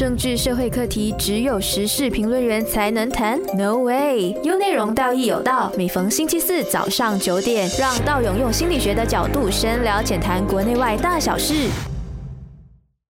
政治社会课题只有时事评论员才能谈？No way！有内容，道义有道。每逢星期四早上九点，让道勇用心理学的角度深聊浅谈国内外大小事。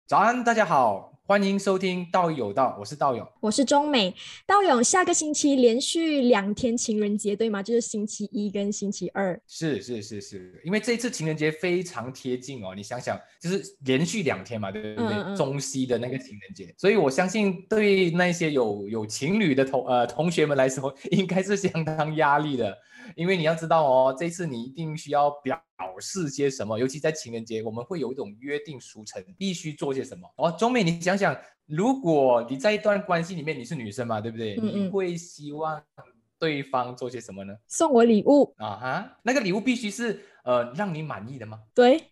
早安，大家好。欢迎收听道友道，我是道勇，我是中美。道勇，下个星期连续两天情人节，对吗？就是星期一跟星期二。是是是是，因为这次情人节非常贴近哦，你想想，就是连续两天嘛，对不对？中西的那个情人节，所以我相信对那些有有情侣的同呃同学们来说，应该是相当压力的。因为你要知道哦，这次你一定需要表示些什么，尤其在情人节，我们会有一种约定俗成，必须做些什么。哦，中美，你想想，如果你在一段关系里面，你是女生嘛，对不对？你会希望对方做些什么呢？送我礼物啊哈，那个礼物必须是呃让你满意的吗？对。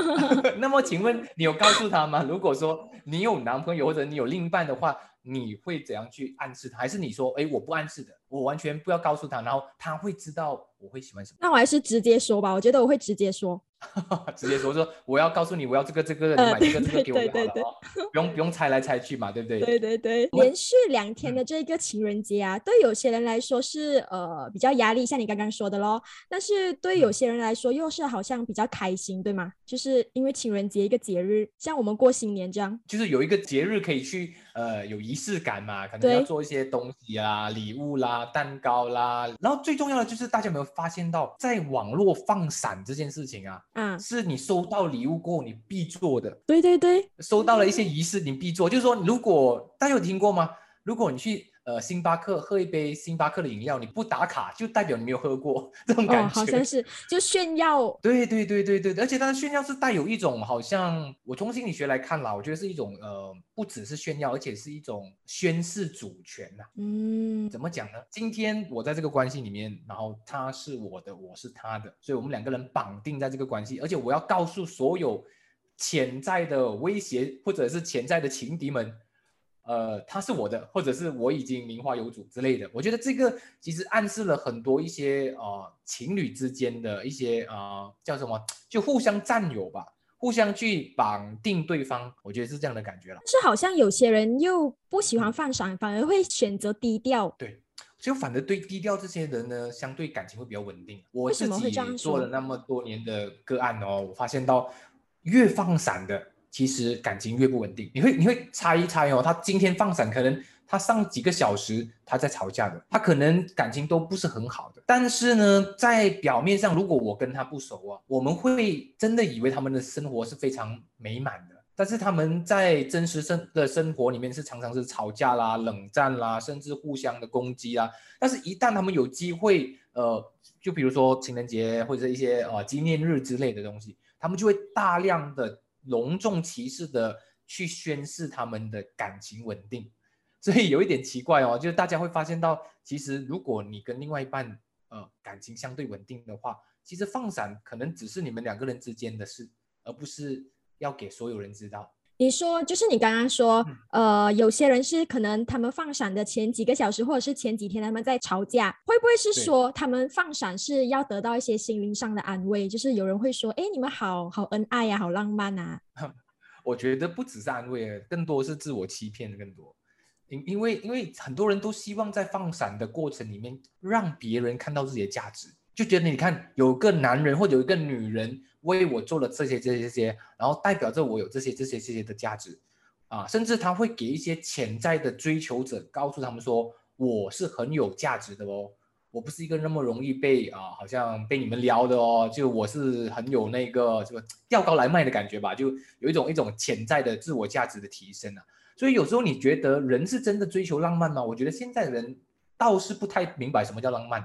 那么请问你有告诉他吗？如果说你有男朋友或者你有另一半的话。你会怎样去暗示他？还是你说，哎，我不暗示的，我完全不要告诉他，然后他会知道我会喜欢什么？那我还是直接说吧，我觉得我会直接说。直接说说，我要告诉你，我要这个这个，你买这个 这个给我好了哦，不用不用猜来猜去嘛，对不对？对对对，连续两天的这个情人节啊，对有些人来说是呃比较压力，像你刚刚说的咯。但是对有些人来说又是好像比较开心，对吗？就是因为情人节一个节日，像我们过新年这样，就是有一个节日可以去呃有仪式感嘛，可能要做一些东西啊，礼物啦、蛋糕啦，然后最重要的就是大家有没有发现到，在网络放闪这件事情啊？嗯，是你收到礼物过后你必做的。对对对，收到了一些仪式你必做，就是说，如果大家有听过吗？如果你去。呃，星巴克喝一杯星巴克的饮料，你不打卡就代表你没有喝过，这种感觉。哦，好像是就炫耀。对对对对对，而且它的炫耀是带有一种好像，我从心理学来看啦，我觉得是一种呃，不只是炫耀，而且是一种宣示主权呐。嗯，怎么讲呢？今天我在这个关系里面，然后他是我的，我是他的，所以我们两个人绑定在这个关系，而且我要告诉所有潜在的威胁或者是潜在的情敌们。呃，他是我的，或者是我已经名花有主之类的。我觉得这个其实暗示了很多一些呃情侣之间的一些呃叫什么，就互相占有吧，互相去绑定对方。我觉得是这样的感觉了。是好像有些人又不喜欢放闪，反而会选择低调。对，就反而对低调这些人呢，相对感情会比较稳定。我自己做了那么多年的个案哦，我发现到越放闪的。其实感情越不稳定，你会你会猜一猜哦，他今天放闪，可能他上几个小时他在吵架的，他可能感情都不是很好的。但是呢，在表面上，如果我跟他不熟啊，我们会真的以为他们的生活是非常美满的。但是他们在真实生的生活里面是常常是吵架啦、冷战啦，甚至互相的攻击啊。但是，一旦他们有机会，呃，就比如说情人节或者一些呃纪念日之类的东西，他们就会大量的。隆重其事的去宣示他们的感情稳定，所以有一点奇怪哦，就是大家会发现到，其实如果你跟另外一半呃感情相对稳定的话，其实放闪可能只是你们两个人之间的事，而不是要给所有人知道。你说，就是你刚刚说，呃，有些人是可能他们放闪的前几个小时，或者是前几天他们在吵架，会不会是说他们放闪是要得到一些心灵上的安慰？就是有人会说，哎，你们好好恩爱呀，好浪漫啊。我觉得不只是安慰，更多是自我欺骗的更多。因因为因为很多人都希望在放闪的过程里面，让别人看到自己的价值。就觉得你看有个男人或者有一个女人为我做了这些这些这些，然后代表着我有这些这些这些的价值，啊，甚至他会给一些潜在的追求者告诉他们说我是很有价值的哦，我不是一个那么容易被啊好像被你们撩的哦，就我是很有那个这个吊高来卖的感觉吧，就有一种一种潜在的自我价值的提升啊。所以有时候你觉得人是真的追求浪漫吗？我觉得现在的人倒是不太明白什么叫浪漫。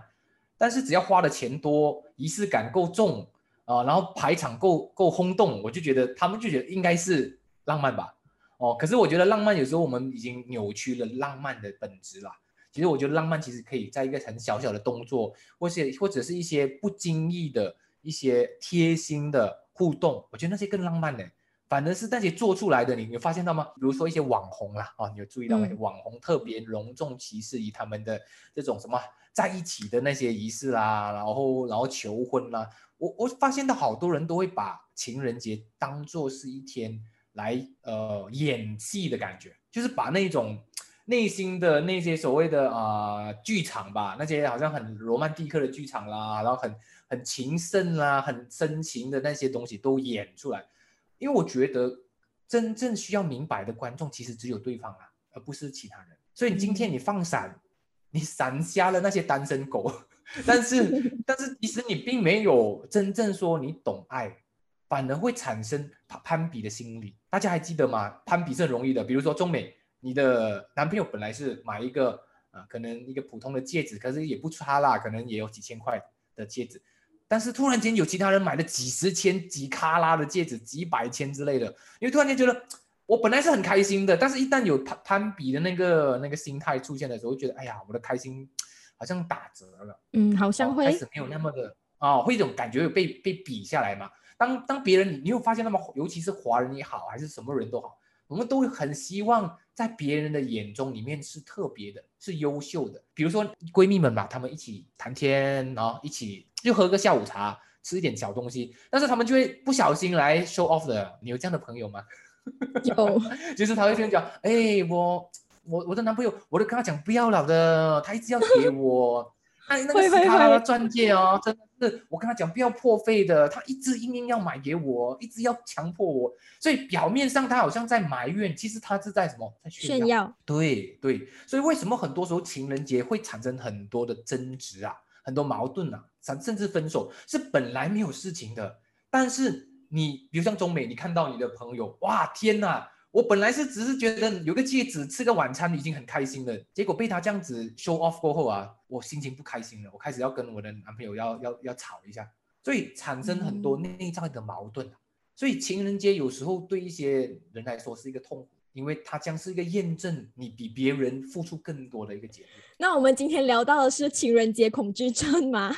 但是只要花的钱多，仪式感够重啊，然后排场够够轰动，我就觉得他们就觉得应该是浪漫吧。哦，可是我觉得浪漫有时候我们已经扭曲了浪漫的本质啦。其实我觉得浪漫其实可以在一个很小小的动作，或是或者是一些不经意的一些贴心的互动，我觉得那些更浪漫呢。反而是那些做出来的，你有发现到吗？比如说一些网红啦，啊，你有注意到吗？网红特别隆重其事以他们的这种什么在一起的那些仪式啦，然后然后求婚啦，我我发现到好多人都会把情人节当做是一天来呃演戏的感觉，就是把那种内心的那些所谓的啊剧场吧，那些好像很罗曼蒂克的剧场啦，然后很很情圣啦、很深情的那些东西都演出来。因为我觉得真正需要明白的观众其实只有对方啊，而不是其他人。所以今天你放闪，你闪瞎了那些单身狗，但是但是其实你并没有真正说你懂爱。反而会产生攀比的心理，大家还记得吗？攀比是很容易的，比如说中美，你的男朋友本来是买一个啊，可能一个普通的戒指，可是也不差啦，可能也有几千块的戒指，但是突然间有其他人买了几十千、几卡拉的戒指，几百千之类的，因为突然间觉得我本来是很开心的，但是一旦有攀攀比的那个那个心态出现的时候，觉得哎呀，我的开心好像打折了，嗯，好像会开始没有那么的啊，会一种感觉有被被比下来嘛。当当别人你你有发现那么尤其是华人也好还是什么人都好，我们都会很希望在别人的眼中里面是特别的，是优秀的。比如说闺蜜们嘛，她们一起谈天，然后一起就喝个下午茶，吃一点小东西，但是他们就会不小心来 show off 的。你有这样的朋友吗？有，就是他会先讲，哎，我我我的男朋友，我都跟他讲不要了的，他一直要给 我。那那个是他的钻戒哦，真的是我跟他讲不要破费的，他一直硬硬要买给我，一直要强迫我，所以表面上他好像在埋怨，其实他是在什么？在炫耀。对对，所以为什么很多时候情人节会产生很多的争执啊，很多矛盾啊，甚甚至分手，是本来没有事情的，但是你比如像中美，你看到你的朋友，哇天哪！我本来是只是觉得有个戒指吃个晚餐已经很开心了，结果被他这样子 show off 过后啊，我心情不开心了，我开始要跟我的男朋友要要要吵一下，所以产生很多内在的矛盾。所以情人节有时候对一些人来说是一个痛苦。因为它将是一个验证你比别人付出更多的一个节日。那我们今天聊到的是情人节恐惧症吗？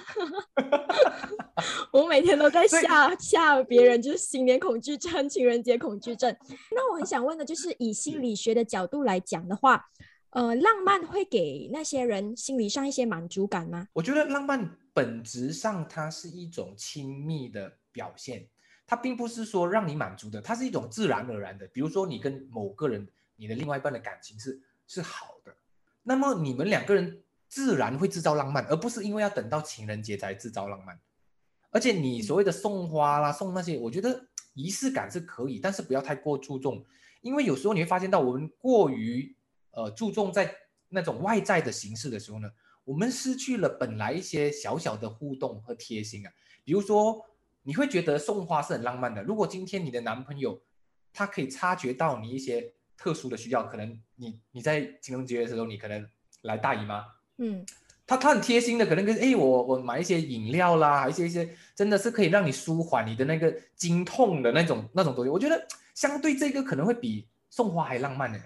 我每天都在吓吓别人，就是新年恐惧症、情人节恐惧症。那我很想问的就是，以心理学的角度来讲的话，呃，浪漫会给那些人心理上一些满足感吗？我觉得浪漫本质上它是一种亲密的表现。它并不是说让你满足的，它是一种自然而然的。比如说，你跟某个人，你的另外一半的感情是是好的，那么你们两个人自然会制造浪漫，而不是因为要等到情人节才制造浪漫。而且你所谓的送花啦、送那些，我觉得仪式感是可以，但是不要太过注重，因为有时候你会发现到我们过于呃注重在那种外在的形式的时候呢，我们失去了本来一些小小的互动和贴心啊，比如说。你会觉得送花是很浪漫的。如果今天你的男朋友，他可以察觉到你一些特殊的需要，可能你你在情人节的时候，你可能来大姨妈，嗯，他他很贴心的，可能跟哎我我买一些饮料啦，一些一些真的是可以让你舒缓你的那个经痛的那种那种东西。我觉得相对这个可能会比送花还浪漫呢，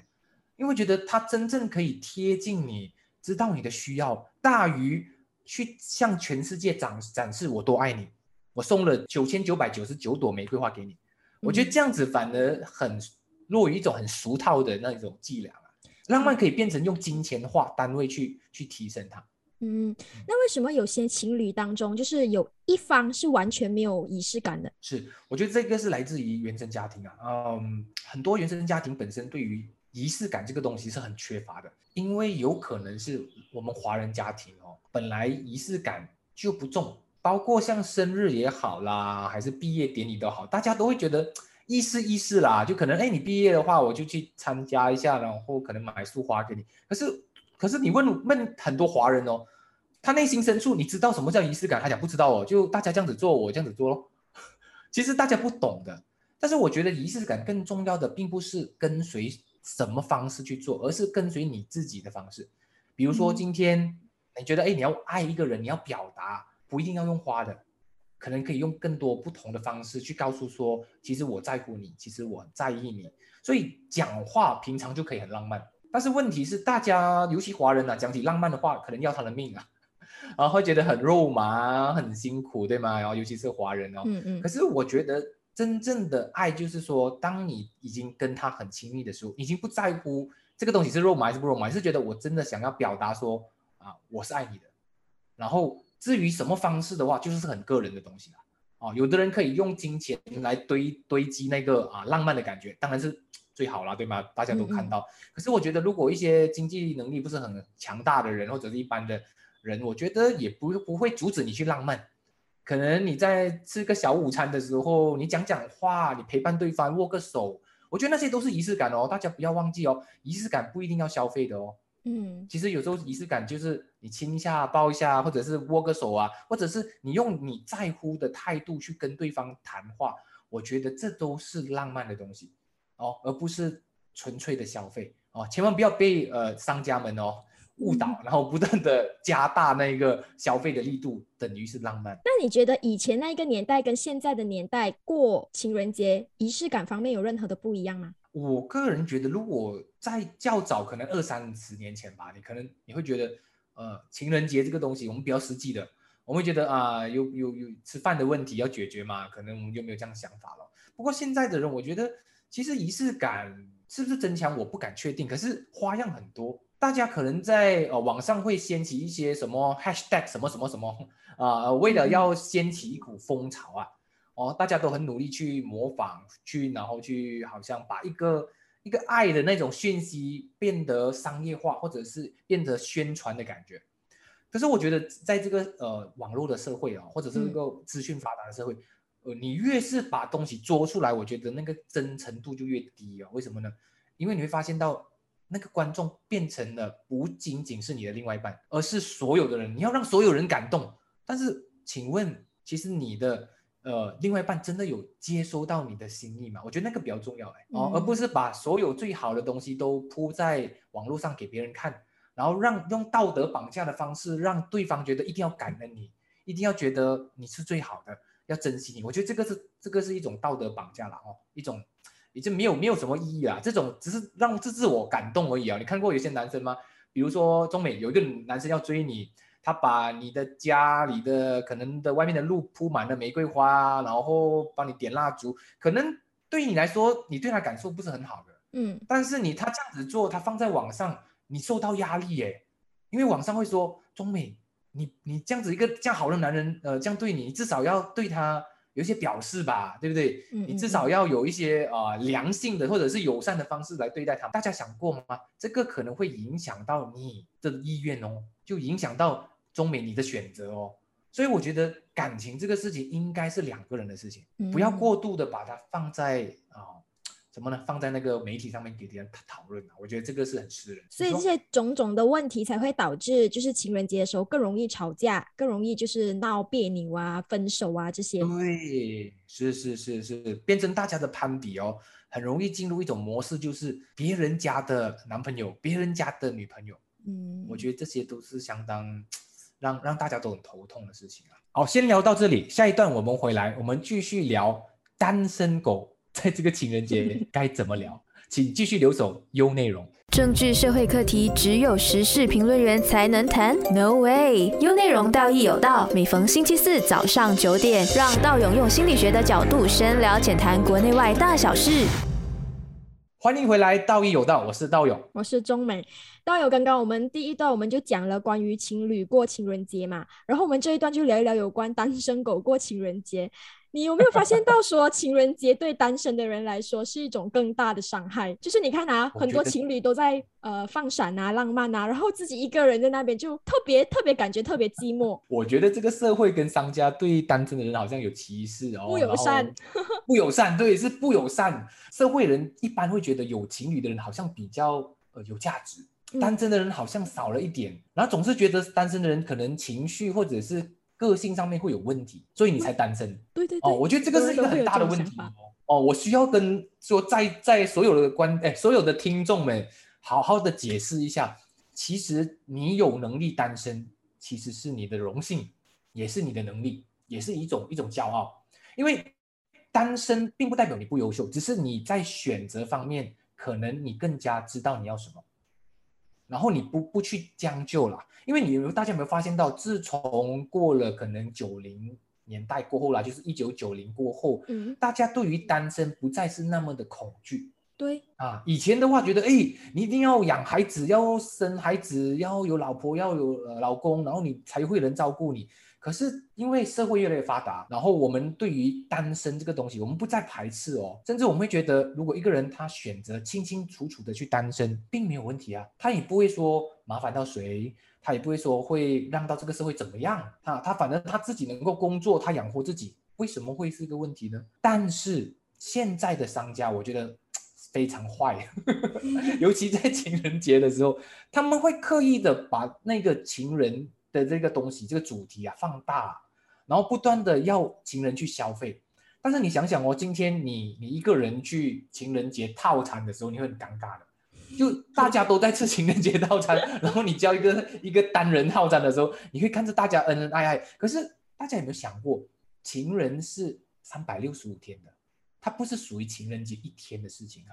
因为觉得他真正可以贴近你，知道你的需要，大于去向全世界展展示我多爱你。我送了九千九百九十九朵玫瑰花给你，我觉得这样子反而很落于一种很俗套的那种伎俩啊。浪漫可以变成用金钱化单位去去提升它。嗯，那为什么有些情侣当中就是有一方是完全没有仪式感的？是，我觉得这个是来自于原生家庭啊。嗯，很多原生家庭本身对于仪式感这个东西是很缺乏的，因为有可能是我们华人家庭哦，本来仪式感就不重。包括像生日也好啦，还是毕业典礼都好，大家都会觉得意思意思啦，就可能哎，你毕业的话，我就去参加一下，然后可能买束花给你。可是，可是你问问很多华人哦，他内心深处你知道什么叫仪式感？他讲不知道哦，就大家这样子做，我这样子做咯。其实大家不懂的，但是我觉得仪式感更重要的，并不是跟随什么方式去做，而是跟随你自己的方式。比如说今天你觉得哎，你要爱一个人，你要表达。不一定要用花的，可能可以用更多不同的方式去告诉说，其实我在乎你，其实我很在意你。所以讲话平常就可以很浪漫，但是问题是大家尤其华人啊，讲起浪漫的话，可能要他的命啊，然 后会觉得很肉麻，很辛苦，对吗？然后尤其是华人哦，嗯嗯。可是我觉得真正的爱就是说，当你已经跟他很亲密的时候，已经不在乎这个东西是肉麻还是不肉麻，是觉得我真的想要表达说啊，我是爱你的，然后。至于什么方式的话，就是很个人的东西了。哦，有的人可以用金钱来堆堆积那个啊浪漫的感觉，当然是最好啦，对吗？大家都看到。可是我觉得，如果一些经济能力不是很强大的人，或者是一般的人，我觉得也不不会阻止你去浪漫。可能你在吃个小午餐的时候，你讲讲话，你陪伴对方，握个手，我觉得那些都是仪式感哦。大家不要忘记哦，仪式感不一定要消费的哦。嗯，其实有时候仪式感就是你亲一下、抱一下，或者是握个手啊，或者是你用你在乎的态度去跟对方谈话，我觉得这都是浪漫的东西哦，而不是纯粹的消费哦。千万不要被呃商家们哦误导，然后不断的加大那个消费的力度，等于是浪漫。那你觉得以前那一个年代跟现在的年代过情人节仪式感方面有任何的不一样吗？我个人觉得，如果在较早，可能二三十年前吧，你可能你会觉得，呃，情人节这个东西，我们比较实际的，我们会觉得啊，有有有吃饭的问题要解决嘛，可能我们就没有这样想法了。不过现在的人，我觉得其实仪式感是不是增强，我不敢确定。可是花样很多，大家可能在呃网上会掀起一些什么 hashtag 什么什么什么啊，为了要掀起一股风潮啊。哦，大家都很努力去模仿，去然后去好像把一个一个爱的那种讯息变得商业化，或者是变得宣传的感觉。可是我觉得，在这个呃网络的社会啊，或者是这个资讯发达的社会，呃，你越是把东西做出来，我觉得那个真诚度就越低啊。为什么呢？因为你会发现到那个观众变成了不仅仅是你的另外一半，而是所有的人。你要让所有人感动。但是，请问，其实你的。呃，另外一半真的有接收到你的心意吗？我觉得那个比较重要哎，哦，而不是把所有最好的东西都铺在网络上给别人看，然后让用道德绑架的方式让对方觉得一定要感恩你，一定要觉得你是最好的，要珍惜你。我觉得这个是这个是一种道德绑架了哦，一种已经没有没有什么意义啊，这种只是让自自我感动而已啊。你看过有些男生吗？比如说中美有一个男生要追你。他把你的家里的可能的外面的路铺满了玫瑰花，然后帮你点蜡烛，可能对你来说，你对他感受不是很好的，嗯，但是你他这样子做，他放在网上，你受到压力耶，因为网上会说中美，你你这样子一个这样好的男人，呃，这样对你，你至少要对他有一些表示吧，对不对？你至少要有一些啊良性的或者是友善的方式来对待他。大家想过吗？这个可能会影响到你的意愿哦，就影响到。中美你的选择哦，所以我觉得感情这个事情应该是两个人的事情，不要过度的把它放在啊什么呢？放在那个媒体上面给别人讨论啊，我觉得这个是很私人。所以这些种种的问题才会导致，就是情人节的时候更容易吵架，更容易就是闹别扭啊、分手啊这些。对，是是是是，变成大家的攀比哦，很容易进入一种模式，就是别人家的男朋友、别人家的女朋友。嗯，我觉得这些都是相当。让让大家都很头痛的事情啊！好，先聊到这里，下一段我们回来，我们继续聊单身狗在这个情人节该怎么聊，请继续留守优内容。政治社会课题只有时事评论员才能谈，No way！优内容道义有道，每逢星期四早上九点，让道勇用心理学的角度深聊浅谈国内外大小事。欢迎回来，道义有道，我是道勇，我是中美。道友，刚刚我们第一段我们就讲了关于情侣过情人节嘛，然后我们这一段就聊一聊有关单身狗过情人节。你有没有发现到说情人节对单身的人来说是一种更大的伤害？就是你看啊，很多情侣都在呃放闪啊、浪漫啊，然后自己一个人在那边就特别特别感觉特别寂寞。我觉得这个社会跟商家对单身的人好像有歧视哦，不友善，不友善，对，是不友善。社会人一般会觉得有情侣的人好像比较呃有价值。单身的人好像少了一点，然后总是觉得单身的人可能情绪或者是个性上面会有问题，所以你才单身。对对哦，我觉得这个是一个很大的问题哦。哦，我需要跟说在在所有的观哎所有的听众们好好的解释一下，其实你有能力单身，其实是你的荣幸，也是你的能力，也是一种一种骄傲。因为单身并不代表你不优秀，只是你在选择方面可能你更加知道你要什么。然后你不不去将就了，因为你有大家有没有发现到，自从过了可能九零年代过后啦，就是一九九零过后，嗯，大家对于单身不再是那么的恐惧。对啊，以前的话觉得，哎，你一定要养孩子，要生孩子，要有老婆，要有呃老公，然后你才会人照顾你。可是因为社会越来越发达，然后我们对于单身这个东西，我们不再排斥哦，甚至我们会觉得，如果一个人他选择清清楚楚的去单身，并没有问题啊，他也不会说麻烦到谁，他也不会说会让到这个社会怎么样，他他反正他自己能够工作，他养活自己，为什么会是一个问题呢？但是现在的商家，我觉得。非常坏，尤其在情人节的时候，他们会刻意的把那个情人的这个东西、这个主题啊放大，然后不断的要情人去消费。但是你想想哦，今天你你一个人去情人节套餐的时候，你会很尴尬的。就大家都在吃情人节套餐，然后你叫一个一个单人套餐的时候，你会看着大家恩恩爱爱。可是大家有没有想过，情人是三百六十五天的，它不是属于情人节一天的事情啊。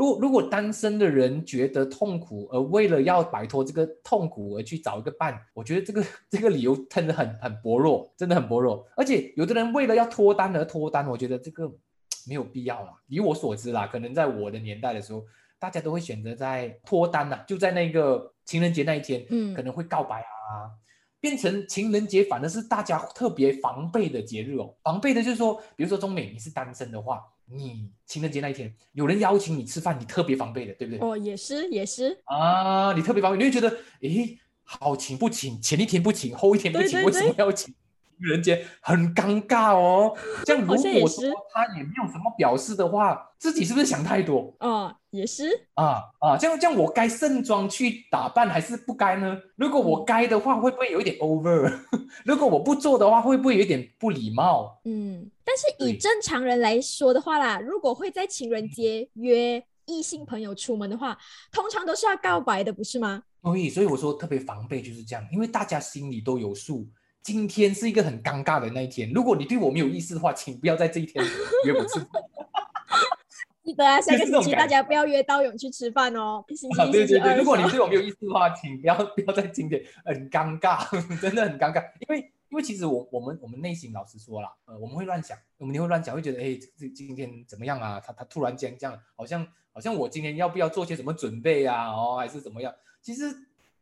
如果如果单身的人觉得痛苦，而为了要摆脱这个痛苦而去找一个伴，我觉得这个 这个理由真的很很薄弱，真的很薄弱。而且有的人为了要脱单而脱单，我觉得这个 没有必要啦。以我所知啦，可能在我的年代的时候，大家都会选择在脱单呐，就在那个情人节那一天，嗯，可能会告白啊，变成情人节反而是大家特别防备的节日哦。防备的就是说，比如说中美你是单身的话。你情人节那一天有人邀请你吃饭，你特别防备的，对不对？哦，也是也是啊，你特别防备，你会觉得，诶，好请不请，前一天不请，后一天不请，为什么要请？情人节很尴尬哦。这样如果说他也没有什么表示的话，自己是不是想太多？嗯，也是啊啊，这样这样我该盛装去打扮还是不该呢？如果我该的话，会不会有一点 over？如果我不做的话，会不会有点不礼貌？嗯，但是以正常人来说的话啦，如果会在情人节约异性朋友出门的话，通常都是要告白的，不是吗？所以，所以我说特别防备就是这样，因为大家心里都有数。今天是一个很尴尬的那一天。如果你对我没有意思的话，请不要在这一天约我吃饭。记得啊，下个星期大家不要约刀勇去吃饭哦。啊，对对对，如果你对我没有意思的话，请不要不要在今天，很尴尬，真的很尴尬。因为因为其实我我们我们内心老实说了，呃，我们会乱想，我们会乱想，会觉得哎，这今天怎么样啊？他他突然间这样，好像好像我今天要不要做些什么准备啊？哦，还是怎么样？其实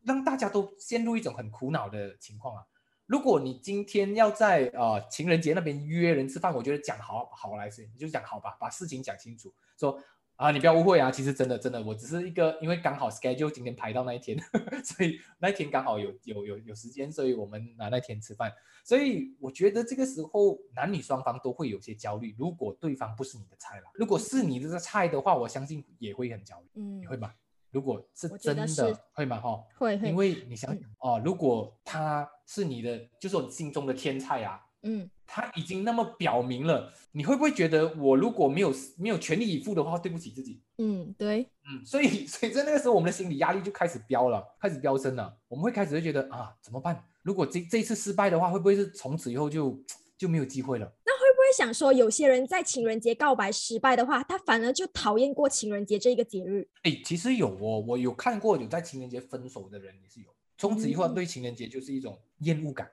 让大家都陷入一种很苦恼的情况啊。如果你今天要在呃情人节那边约人吃饭，我觉得讲好好来是，你就讲好吧，把事情讲清楚，说啊你不要误会啊，其实真的真的，我只是一个因为刚好 schedule 今天排到那一天，所以那一天刚好有有有有时间，所以我们拿那天吃饭。所以我觉得这个时候男女双方都会有些焦虑。如果对方不是你的菜了，如果是你的菜的话，我相信也会很焦虑。嗯，你会吗？如果是真的会吗？哈，会会，因为你想哦，如果他是你的，就是我心中的天菜啊，嗯，他已经那么表明了，你会不会觉得我如果没有没有全力以赴的话，对不起自己？嗯，对，嗯，所以所以在那个时候，我们的心理压力就开始飙了，开始飙升了。我们会开始会觉得啊，怎么办？如果这这一次失败的话，会不会是从此以后就就没有机会了？那会不会想说，有些人在情人节告白失败的话，他反而就讨厌过情人节这一个节日。哎，其实有哦，我有看过有在情人节分手的人也是有，从此以后对情人节就是一种厌恶感，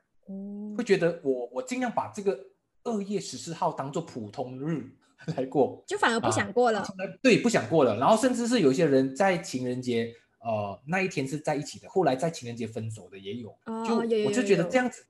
会觉得我我尽量把这个二月十四号当做普通日 来过，就反而不想过了。对，不想过了。然后甚至是有些人在情人节呃那一天是在一起的，后来在情人节分手的也有。就我就觉得这样子。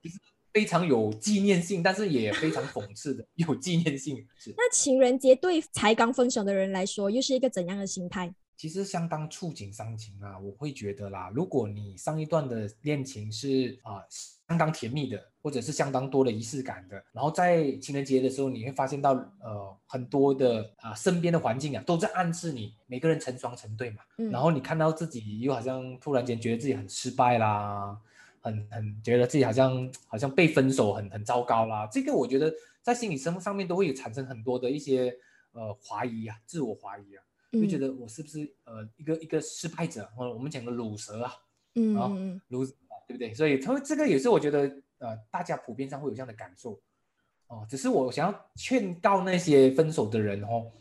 非常有纪念性，但是也非常讽刺的 有纪念性。那情人节对才刚分手的人来说，又是一个怎样的心态？其实相当触景伤情啊！我会觉得啦，如果你上一段的恋情是啊相当甜蜜的，或者是相当多的仪式感的，然后在情人节的时候，你会发现到呃很多的啊身边的环境啊都在暗示你每个人成双成对嘛，然后你看到自己又好像突然间觉得自己很失败啦。很很觉得自己好像好像被分手很很糟糕啦，这个我觉得在心理生活上面都会有产生很多的一些呃怀疑啊，自我怀疑啊，就觉得我是不是呃一个一个失败者，或者我们讲的卤蛇啊，嗯啊卤对不对？所以他这个也是我觉得呃大家普遍上会有这样的感受哦，只是我想要劝告那些分手的人哦，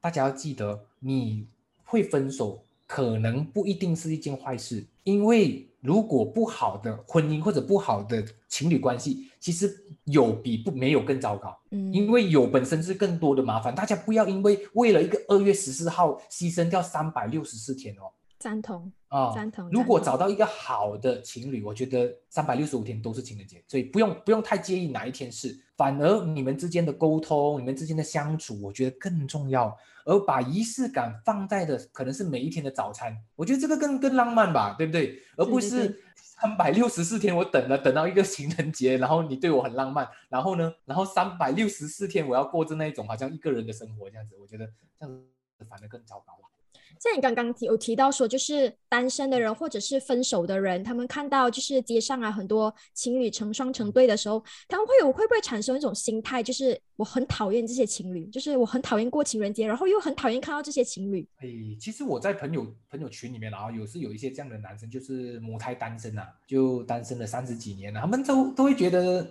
大家要记得你会分手可能不一定是一件坏事，因为。如果不好的婚姻或者不好的情侣关系，其实有比不没有更糟糕。嗯，因为有本身是更多的麻烦。大家不要因为为了一个二月十四号牺牲掉三百六十四天哦。赞同啊，赞同。如果找到一个好的情侣，我觉得三百六十五天都是情人节，所以不用不用太介意哪一天是，反而你们之间的沟通，你们之间的相处，我觉得更重要。而把仪式感放在的可能是每一天的早餐，我觉得这个更更浪漫吧，对不对？而不是三百六十四天我等了等到一个情人节，然后你对我很浪漫，然后呢，然后三百六十四天我要过着那一种好像一个人的生活这样子，我觉得这样子反而更糟糕了。像你刚刚提有提到说，就是单身的人或者是分手的人，他们看到就是街上啊很多情侣成双成对的时候，他们会有会不会产生一种心态，就是我很讨厌这些情侣，就是我很讨厌过情人节，然后又很讨厌看到这些情侣。哎，其实我在朋友朋友群里面，然后有是有一些这样的男生，就是母胎单身啊，就单身了三十几年了，他们都都会觉得，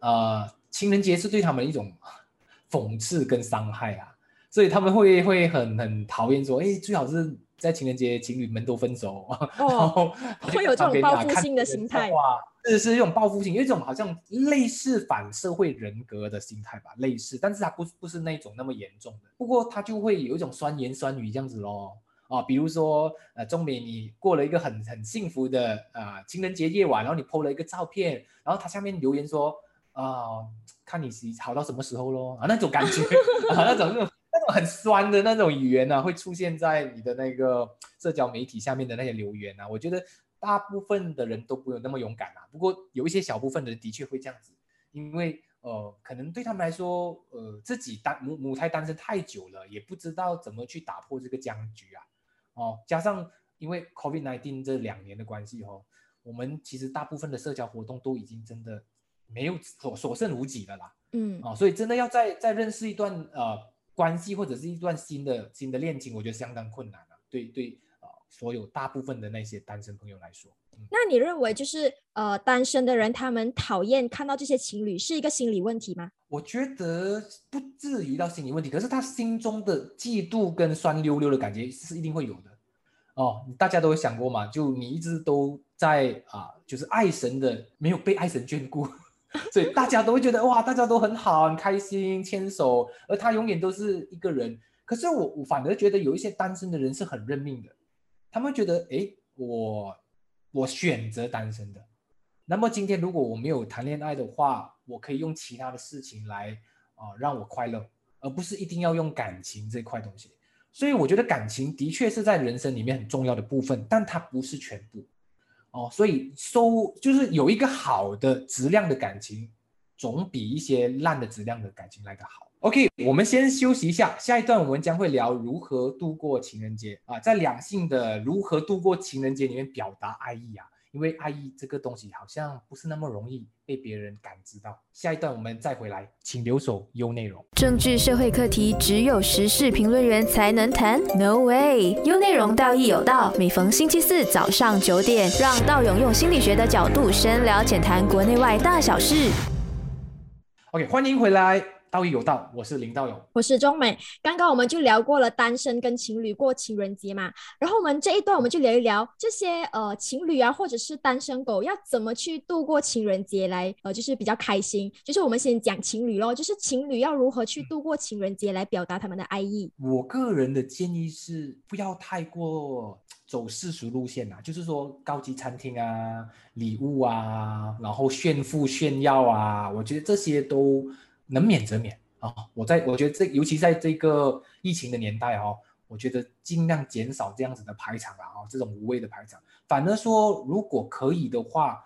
呃，情人节是对他们一种 讽刺跟伤害啊。所以他们会会很很讨厌说，哎，最好是在情人节情侣们都分手，然后 会有这种报复性的心态，哇，这是一种报复性，有一种好像类似反社会人格的心态吧，类似，但是它不不是那种那么严重的，不过他就会有一种酸言酸语这样子咯。啊，比如说呃，钟美你过了一个很很幸福的啊情人节夜晚，然后你 PO 了一个照片，然后他下面留言说啊，看你好到什么时候咯，啊那种感觉 啊那种那种。很酸的那种语言呢，会出现在你的那个社交媒体下面的那些留言啊。我觉得大部分的人都不有那么勇敢啊。不过有一些小部分的人的确会这样子，因为呃，可能对他们来说，呃，自己单母母胎单身太久了，也不知道怎么去打破这个僵局啊。哦，加上因为 COVID-19 这两年的关系哦，我们其实大部分的社交活动都已经真的没有所所剩无几了啦。嗯，哦，所以真的要再再认识一段呃。关系或者是一段新的新的恋情，我觉得相当困难啊。对对，呃，所有大部分的那些单身朋友来说，那你认为就是呃，单身的人他们讨厌看到这些情侣是一个心理问题吗？我觉得不至于到心理问题，可是他心中的嫉妒跟酸溜溜的感觉是一定会有的。哦，大家都有想过嘛？就你一直都在啊，就是爱神的没有被爱神眷顾。所以大家都会觉得哇，大家都很好，很开心，牵手，而他永远都是一个人。可是我我反而觉得有一些单身的人是很认命的，他们觉得哎，我我选择单身的。那么今天如果我没有谈恋爱的话，我可以用其他的事情来啊让我快乐，而不是一定要用感情这块东西。所以我觉得感情的确是在人生里面很重要的部分，但它不是全部。哦，所以收就是有一个好的质量的感情，总比一些烂的质量的感情来得好。OK，我们先休息一下，下一段我们将会聊如何度过情人节啊，在两性的如何度过情人节里面表达爱意啊。因为爱意这个东西好像不是那么容易被别人感知到。下一段我们再回来，请留守优内容。政治社会课题只有时事评论员才能谈？No way！优内容道义有道，每逢星期四早上九点，让道勇用心理学的角度深聊浅谈国内外大小事。OK，欢迎回来。道义有道，我是林道友，我是钟美。刚刚我们就聊过了单身跟情侣过情人节嘛，然后我们这一段我们就聊一聊这些呃情侣啊，或者是单身狗要怎么去度过情人节来呃就是比较开心。就是我们先讲情侣咯，就是情侣要如何去度过情人节来表达他们的爱意。我个人的建议是不要太过走世俗路线啊，就是说高级餐厅啊、礼物啊，然后炫富炫耀啊，我觉得这些都。能免则免啊！我在我觉得这，尤其在这个疫情的年代哦，我觉得尽量减少这样子的排场啊啊，这种无谓的排场。反而说，如果可以的话，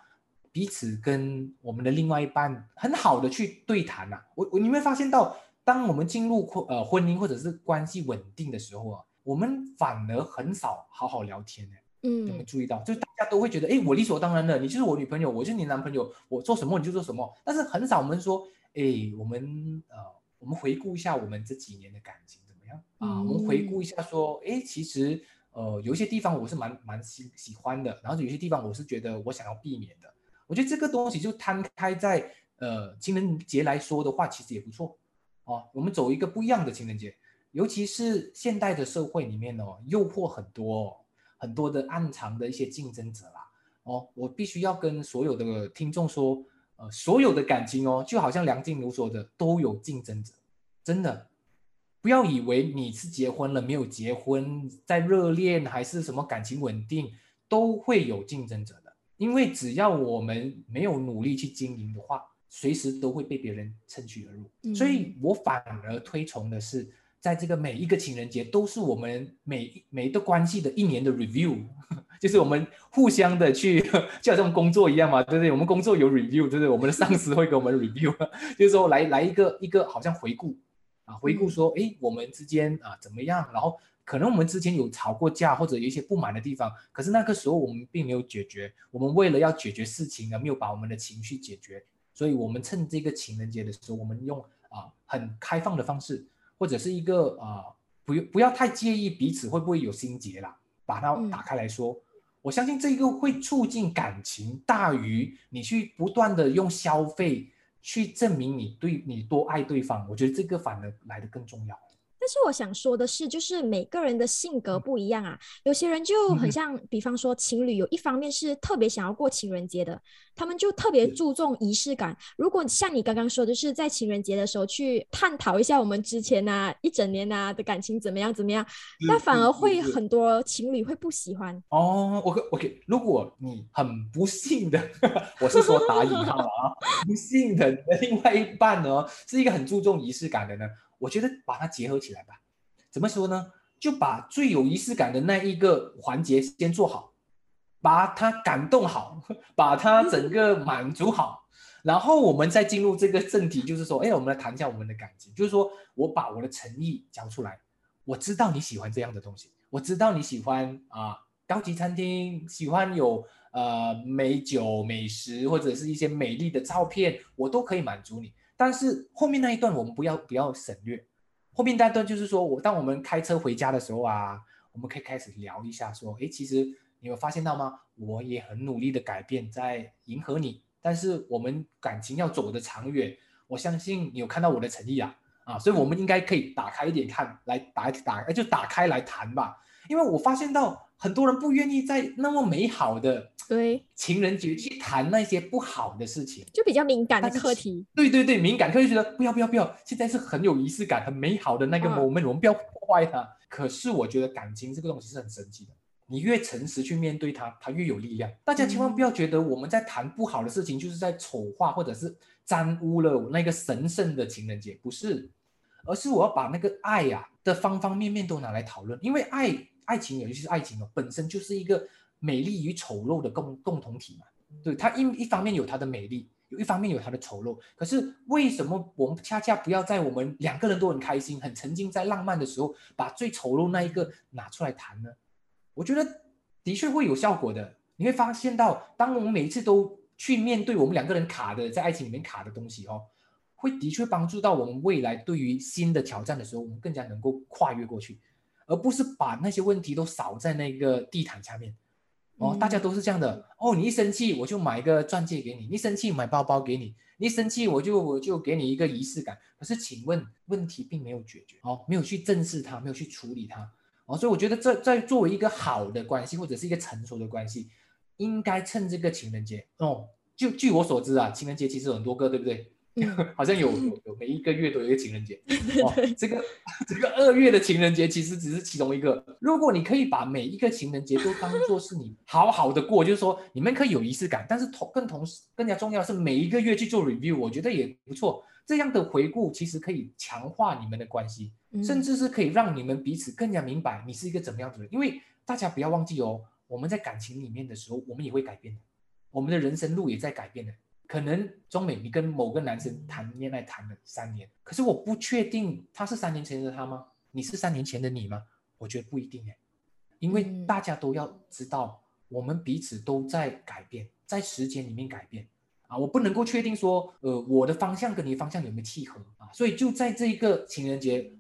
彼此跟我们的另外一半很好的去对谈呐。我我你会发现到，当我们进入婚呃婚姻或者是关系稳定的时候啊，我们反而很少好好聊天呢。嗯，有没有注意到？就是大家都会觉得，哎，我理所当然的，你就是我女朋友，我就是你男朋友，我做什么你就做什么。但是很少我们说。哎，我们呃，我们回顾一下我们这几年的感情怎么样啊？我们回顾一下说，哎，其实呃，有一些地方我是蛮蛮喜喜欢的，然后有些地方我是觉得我想要避免的。我觉得这个东西就摊开在呃情人节来说的话，其实也不错哦。我们走一个不一样的情人节，尤其是现代的社会里面哦，诱惑很多，很多的暗藏的一些竞争者啦。哦，我必须要跟所有的听众说。呃，所有的感情哦，就好像梁静茹说的，都有竞争者，真的，不要以为你是结婚了没有结婚，在热恋还是什么感情稳定，都会有竞争者的。因为只要我们没有努力去经营的话，随时都会被别人趁虚而入。所以我反而推崇的是，在这个每一个情人节都是我们每每一个关系的一年的 review，就是我们互相的去，就好像工作一样嘛，对不对？我们工作有 review，对不对？我们的上司会给我们 review，就是说来来一个一个好像回顾啊，回顾说，哎，我们之间啊怎么样？然后。可能我们之前有吵过架，或者有一些不满的地方，可是那个时候我们并没有解决。我们为了要解决事情而没有把我们的情绪解决，所以我们趁这个情人节的时候，我们用啊很开放的方式，或者是一个呃不用不要太介意彼此会不会有心结啦，把它打开来说。我相信这个会促进感情大于你去不断的用消费去证明你对你多爱对方。我觉得这个反而来的更重要。但是我想说的是，就是每个人的性格不一样啊。有些人就很像，比方说情侣，有一方面是特别想要过情人节的，他们就特别注重仪式感。如果像你刚刚说的是在情人节的时候去探讨一下我们之前啊一整年啊的感情怎么样怎么样，那反而会很多情侣会不喜欢。哦，OK OK，如果你很不幸的，我是说打引号啊，不幸的另外一半呢，是一个很注重仪式感的呢。我觉得把它结合起来吧，怎么说呢？就把最有仪式感的那一个环节先做好，把它感动好，把它整个满足好，然后我们再进入这个正题，就是说，哎，我们来谈一下我们的感情，就是说我把我的诚意交出来，我知道你喜欢这样的东西，我知道你喜欢啊高级餐厅，喜欢有呃美酒美食或者是一些美丽的照片，我都可以满足你。但是后面那一段我们不要不要省略，后面那段就是说我当我们开车回家的时候啊，我们可以开始聊一下，说，哎，其实你有发现到吗？我也很努力的改变，在迎合你，但是我们感情要走的长远，我相信你有看到我的诚意啊，啊，所以我们应该可以打开一点看，来打打，就打开来谈吧，因为我发现到。很多人不愿意在那么美好的对情人节去谈那些不好的事情，就比较敏感的课题。对对对，敏感课题觉得不要不要不要，现在是很有仪式感、很美好的那个 moment，我们不要破坏它。可是我觉得感情这个东西是很神奇的，你越诚实去面对它，它越有力量。大家千万不要觉得我们在谈不好的事情，就是在丑化或者是沾污了那个神圣的情人节，不是，而是我要把那个爱呀的方方面面都拿来讨论，因为爱。爱情尤其是爱情哦，本身就是一个美丽与丑陋的共共同体嘛。对它一一方面有它的美丽，有一方面有它的丑陋。可是为什么我们恰恰不要在我们两个人都很开心、很沉浸在浪漫的时候，把最丑陋那一个拿出来谈呢？我觉得的确会有效果的。你会发现到，当我们每一次都去面对我们两个人卡的在爱情里面卡的东西哦，会的确帮助到我们未来对于新的挑战的时候，我们更加能够跨越过去。而不是把那些问题都扫在那个地毯下面，哦，大家都是这样的哦。你一生气，我就买一个钻戒给你；你生气，买包包给你；你生气，我就我就给你一个仪式感。可是，请问问题并没有解决哦，没有去正视它，没有去处理它哦。所以，我觉得这在作为一个好的关系或者是一个成熟的关系，应该趁这个情人节哦。就据我所知啊，情人节其实很多个，对不对？好像有有有每一个月都有一个情人节，哦，这个这个二月的情人节其实只是其中一个。如果你可以把每一个情人节都当做是你好好的过，就是说你们可以有仪式感，但是同更同时更加重要是每一个月去做 review，我觉得也不错。这样的回顾其实可以强化你们的关系，甚至是可以让你们彼此更加明白你是一个怎么样的人。因为大家不要忘记哦，我们在感情里面的时候，我们也会改变的，我们的人生路也在改变的。可能中美，你跟某个男生谈恋爱谈了三年，可是我不确定他是三年前的他吗？你是三年前的你吗？我觉得不一定哎，因为大家都要知道，我们彼此都在改变，在时间里面改变啊，我不能够确定说，呃，我的方向跟你方向有没有契合啊？所以就在这一个情人节，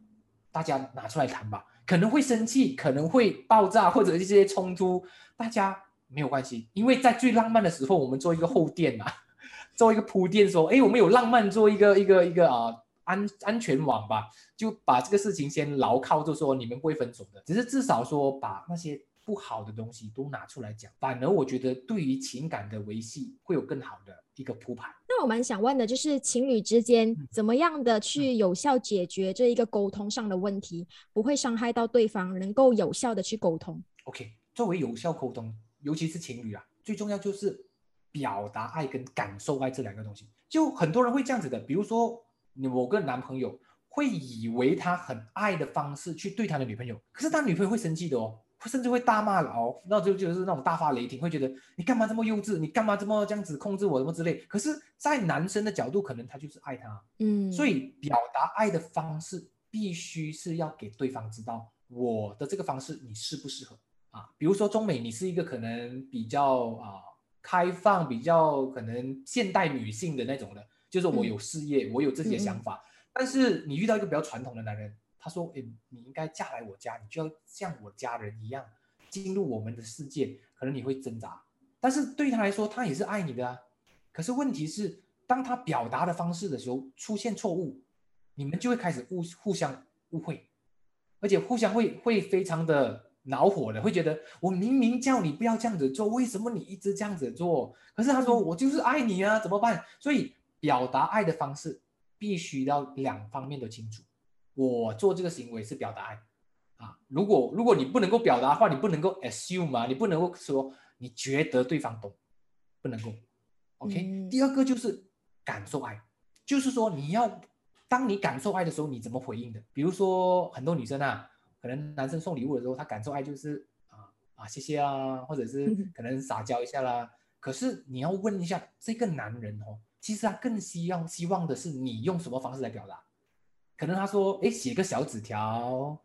大家拿出来谈吧，可能会生气，可能会爆炸或者一些冲突，大家没有关系，因为在最浪漫的时候，我们做一个后垫嘛。做一个铺垫，说，哎，我们有浪漫，做一个一个一个啊安安全网吧，就把这个事情先牢靠，就说你们不会分手的，只是至少说把那些不好的东西都拿出来讲，反而我觉得对于情感的维系会有更好的一个铺排。那我蛮想问的就是，情侣之间怎么样的去有效解决这一个沟通上的问题，不会伤害到对方，能够有效的去沟通。OK，作为有效沟通，尤其是情侣啊，最重要就是表达爱跟感受爱这两个东西。就很多人会这样子的，比如说某个男朋友。会以为他很爱的方式去对他的女朋友，可是他女朋友会生气的哦，甚至会大骂了哦，那就就是那种大发雷霆，会觉得你干嘛这么幼稚，你干嘛这么这样子控制我什么之类。可是，在男生的角度，可能他就是爱他，嗯，所以表达爱的方式必须是要给对方知道我的这个方式你适不适合啊？比如说中美，你是一个可能比较啊开放、比较可能现代女性的那种的，就是我有事业，我有自己的想法。但是你遇到一个比较传统的男人，他说：“哎，你应该嫁来我家，你就要像我家人一样进入我们的世界。”可能你会挣扎，但是对他来说，他也是爱你的啊。可是问题是，当他表达的方式的时候出现错误，你们就会开始误互相误会，而且互相会会非常的恼火的，会觉得我明明叫你不要这样子做，为什么你一直这样子做？可是他说我就是爱你啊，怎么办？所以表达爱的方式。必须要两方面都清楚，我做这个行为是表达爱啊。如果如果你不能够表达的话，你不能够 assume 嘛，你不能够说你觉得对方懂，不能够。OK，第二个就是感受爱，就是说你要当你感受爱的时候，你怎么回应的？比如说很多女生啊，可能男生送礼物的时候，他感受爱就是啊啊谢谢啊，或者是可能撒娇一下啦。可是你要问一下这个男人哦。其实他更希望希望的是你用什么方式来表达，可能他说，哎，写个小纸条，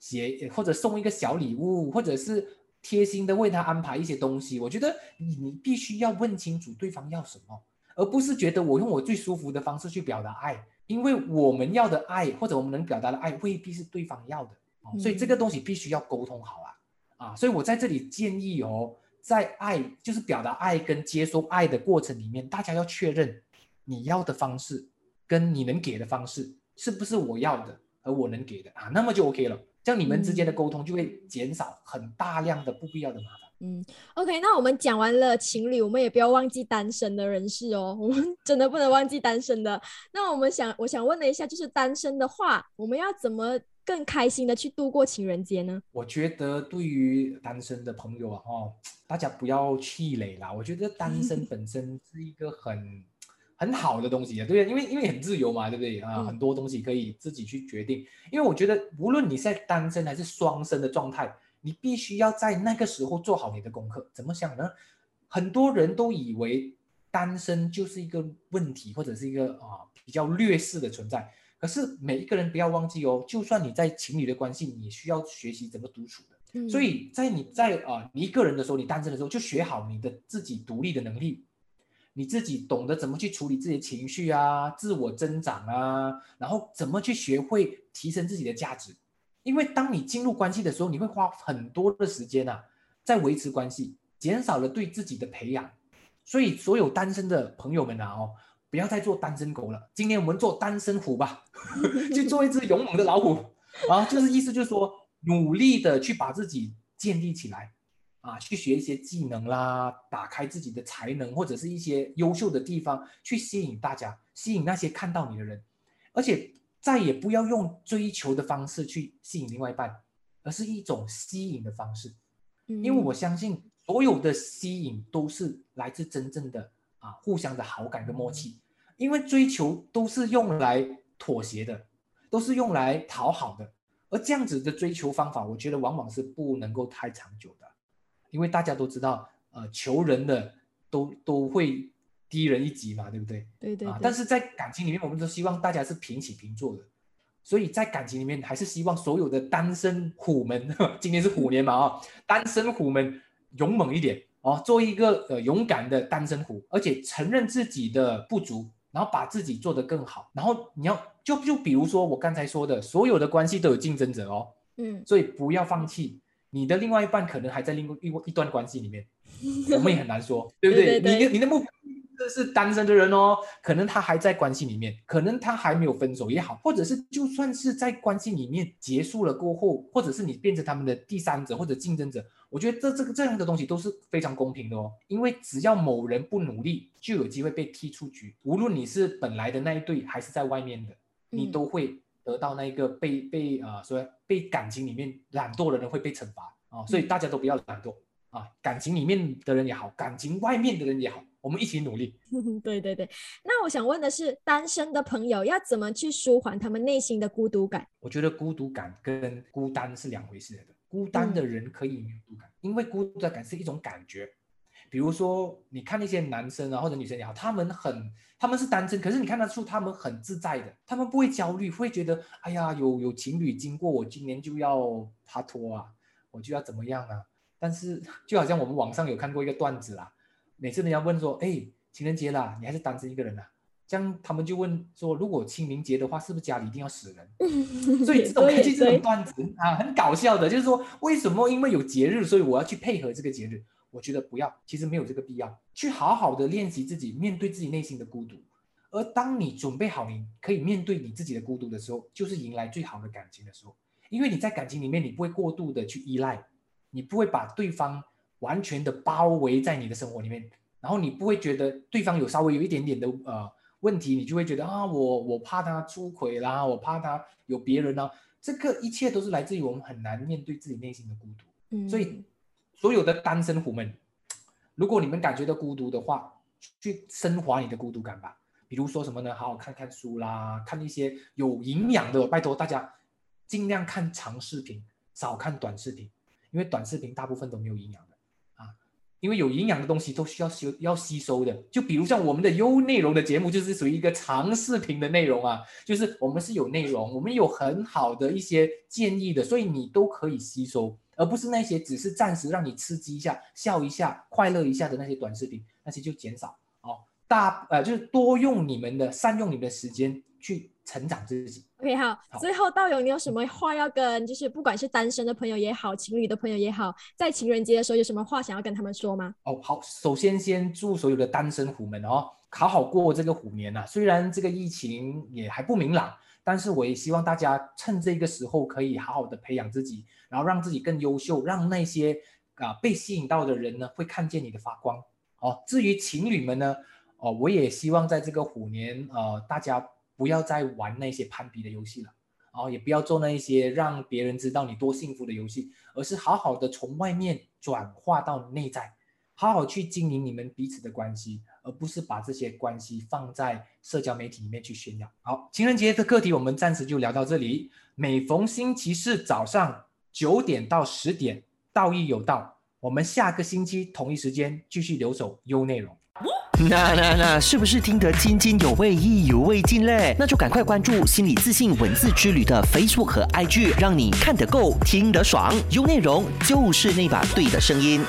写或者送一个小礼物，或者是贴心的为他安排一些东西。我觉得你你必须要问清楚对方要什么，而不是觉得我用我最舒服的方式去表达爱，因为我们要的爱或者我们能表达的爱未必是对方要的，所以这个东西必须要沟通好啊啊！所以我在这里建议哦。在爱就是表达爱跟接收爱的过程里面，大家要确认你要的方式跟你能给的方式是不是我要的，和我能给的啊，那么就 OK 了。这样你们之间的沟通就会减少很大量的不必要的麻烦。嗯，OK，那我们讲完了情侣，我们也不要忘记单身的人士哦，我们真的不能忘记单身的。那我们想，我想问了一下，就是单身的话，我们要怎么？更开心的去度过情人节呢？我觉得对于单身的朋友啊，哦，大家不要气馁啦。我觉得单身本身是一个很很好的东西啊，对不对？因为因为很自由嘛，对不对啊？很多东西可以自己去决定。因为我觉得，无论你在单身还是双身的状态，你必须要在那个时候做好你的功课。怎么想呢？很多人都以为单身就是一个问题，或者是一个啊比较劣势的存在。可是每一个人不要忘记哦，就算你在情侣的关系，你需要学习怎么独处的。所以在你在啊你一个人的时候，你单身的时候，就学好你的自己独立的能力，你自己懂得怎么去处理自己的情绪啊，自我增长啊，然后怎么去学会提升自己的价值。因为当你进入关系的时候，你会花很多的时间啊，在维持关系，减少了对自己的培养。所以所有单身的朋友们啊哦。不要再做单身狗了，今天我们做单身虎吧，去做一只勇猛的老虎啊！就是意思就是说，努力的去把自己建立起来啊，去学一些技能啦，打开自己的才能或者是一些优秀的地方，去吸引大家，吸引那些看到你的人，而且再也不要用追求的方式去吸引另外一半，而是一种吸引的方式，因为我相信所有的吸引都是来自真正的啊，互相的好感跟默契。因为追求都是用来妥协的，都是用来讨好的，而这样子的追求方法，我觉得往往是不能够太长久的，因为大家都知道，呃，求人的都都会低人一级嘛，对不对？对对。啊，但是在感情里面，我们都希望大家是平起平坐的，所以在感情里面，还是希望所有的单身虎们，今年是虎年嘛啊，单身虎们勇猛一点哦，做一个呃勇敢的单身虎，而且承认自己的不足。然后把自己做得更好，然后你要就就比如说我刚才说的，所有的关系都有竞争者哦，嗯，所以不要放弃，你的另外一半可能还在另一一段关系里面，我们也很难说，对不对？你的你的目标是单身的人哦，可能他还在关系里面，可能他还没有分手也好，或者是就算是在关系里面结束了过后，或者是你变成他们的第三者或者竞争者。我觉得这这个这样的东西都是非常公平的哦，因为只要某人不努力，就有机会被踢出局。无论你是本来的那一队，还是在外面的，你都会得到那个被被啊，说被感情里面懒惰的人会被惩罚啊。所以大家都不要懒惰啊，感情里面的人也好，感情外面的人也好，我们一起努力。对对对，那我想问的是，单身的朋友要怎么去舒缓他们内心的孤独感？我觉得孤独感跟孤单是两回事的。孤单的人可以没有孤独感，因为孤独感是一种感觉。比如说，你看那些男生啊或者女生也好，他们很他们是单身，可是你看得出他们很自在的，他们不会焦虑，会觉得哎呀有有情侣经过，我今年就要拍拖啊，我就要怎么样啊？但是就好像我们网上有看过一个段子啦，每次人家问说，哎，情人节啦，你还是单身一个人啊？这样他们就问说，如果清明节的话，是不是家里一定要死人？所以这种根据这种段子啊，很搞笑的，就是说为什么因为有节日，所以我要去配合这个节日？我觉得不要，其实没有这个必要，去好好的练习自己，面对自己内心的孤独。而当你准备好，你可以面对你自己的孤独的时候，就是迎来最好的感情的时候。因为你在感情里面，你不会过度的去依赖，你不会把对方完全的包围在你的生活里面，然后你不会觉得对方有稍微有一点点的呃。问题你就会觉得啊，我我怕他出轨啦，我怕他有别人啦，这个一切都是来自于我们很难面对自己内心的孤独。嗯，所以所有的单身虎们，如果你们感觉到孤独的话，去升华你的孤独感吧。比如说什么呢？好好看看书啦，看一些有营养的。拜托大家尽量看长视频，少看短视频，因为短视频大部分都没有营养的。因为有营养的东西都需要吸要吸收的，就比如像我们的优内容的节目，就是属于一个长视频的内容啊，就是我们是有内容，我们有很好的一些建议的，所以你都可以吸收，而不是那些只是暂时让你刺激一下、笑一下、快乐一下的那些短视频，那些就减少哦，大呃就是多用你们的善用你们的时间去。成长自己。OK，好。最后，道友，你有什么话要跟，就是不管是单身的朋友也好，情侣的朋友也好，在情人节的时候有什么话想要跟他们说吗？哦，好。首先，先祝所有的单身虎们哦，好好过这个虎年呐。虽然这个疫情也还不明朗，但是我也希望大家趁这个时候可以好好的培养自己，然后让自己更优秀，让那些啊被吸引到的人呢会看见你的发光。哦，至于情侣们呢，哦，我也希望在这个虎年，呃，大家。不要再玩那些攀比的游戏了，然后也不要做那一些让别人知道你多幸福的游戏，而是好好的从外面转化到内在，好好去经营你们彼此的关系，而不是把这些关系放在社交媒体里面去炫耀。好，情人节的课题我们暂时就聊到这里。每逢星期四早上九点到十点，道义有道，我们下个星期同一时间继续留守优内容。那那那，是不是听得津津有味、意犹未尽嘞？那就赶快关注心理自信文字之旅的 Facebook 和 IG，让你看得够、听得爽，有内容就是那把对的声音。